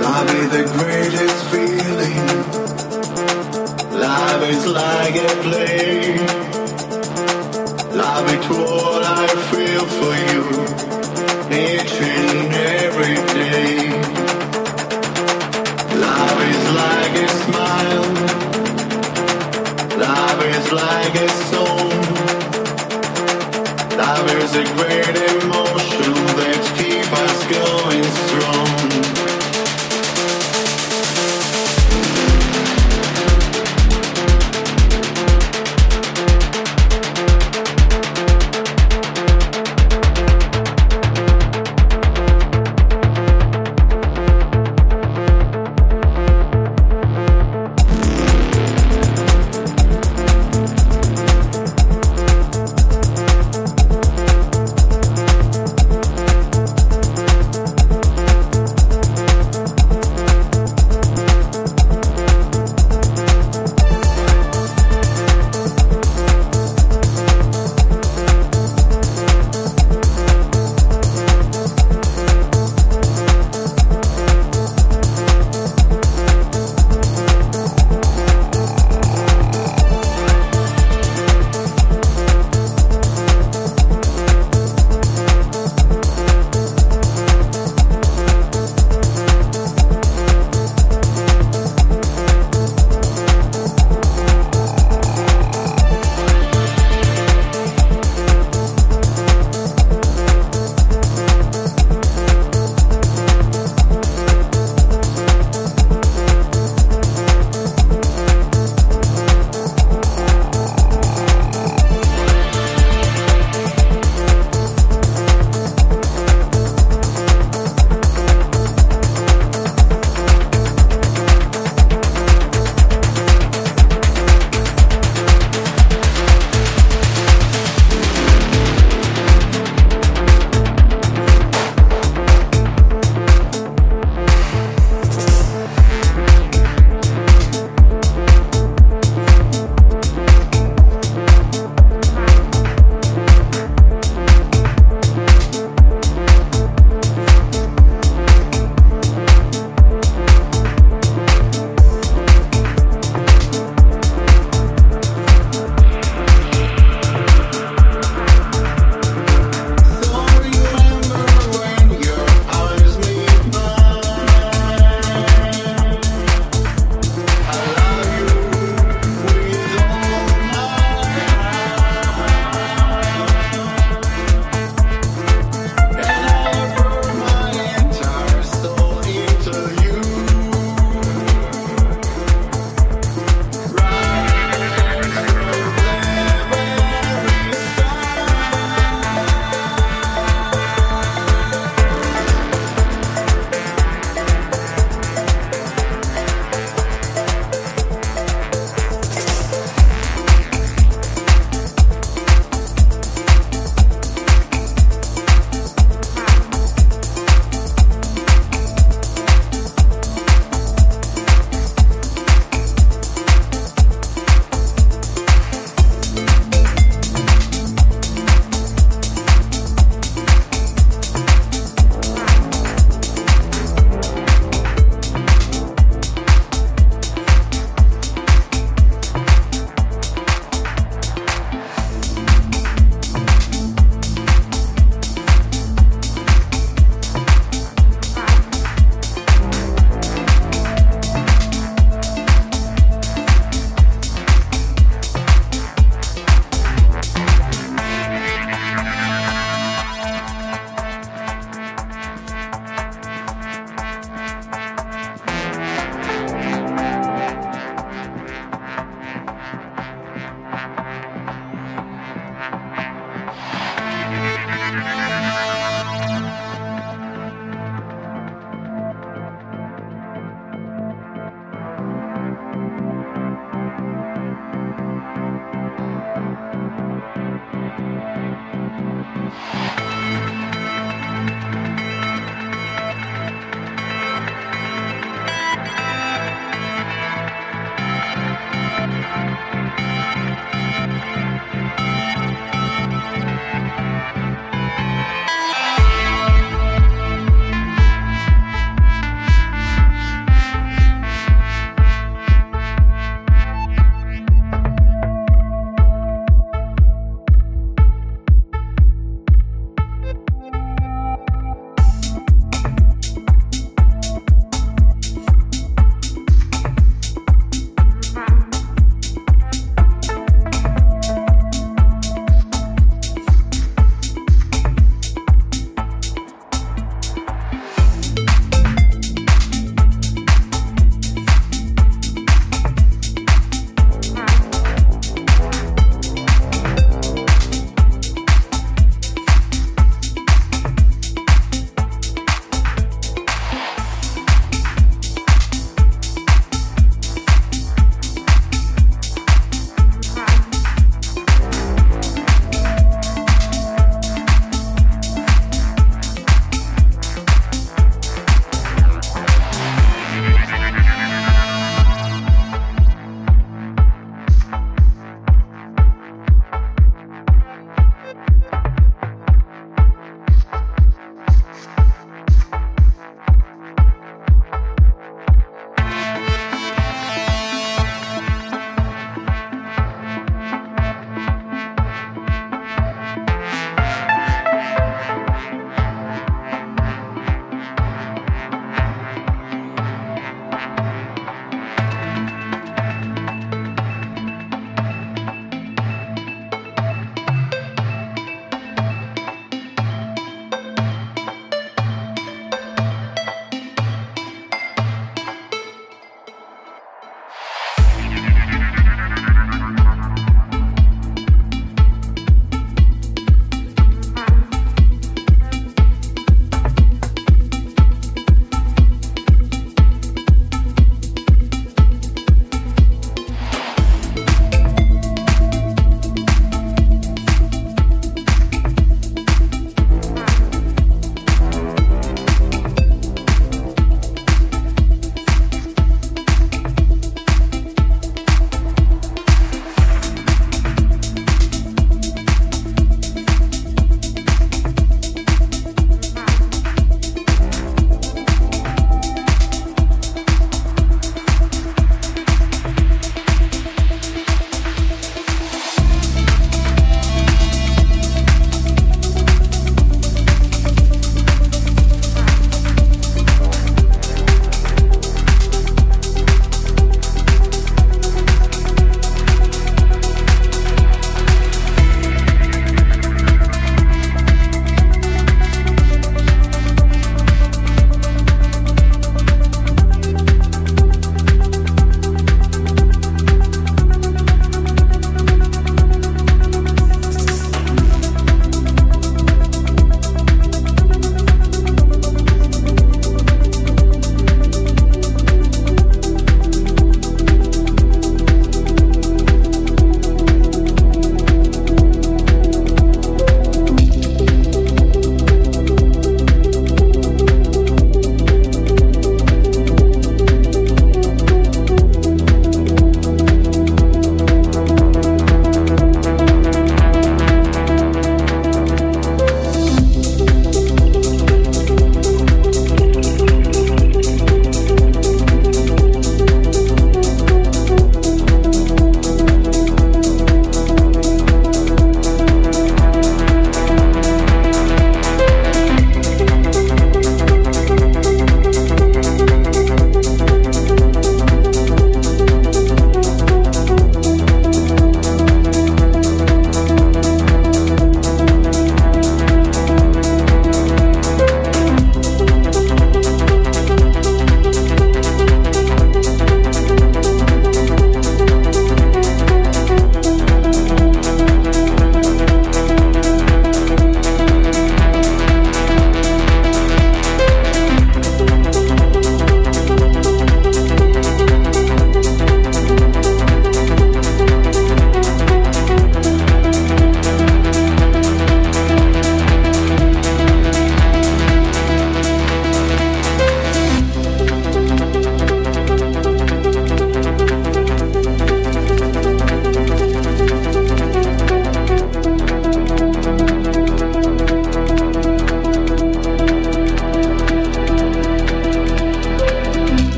Love is the greatest feeling. Love is like a flame. Love is what I feel for you.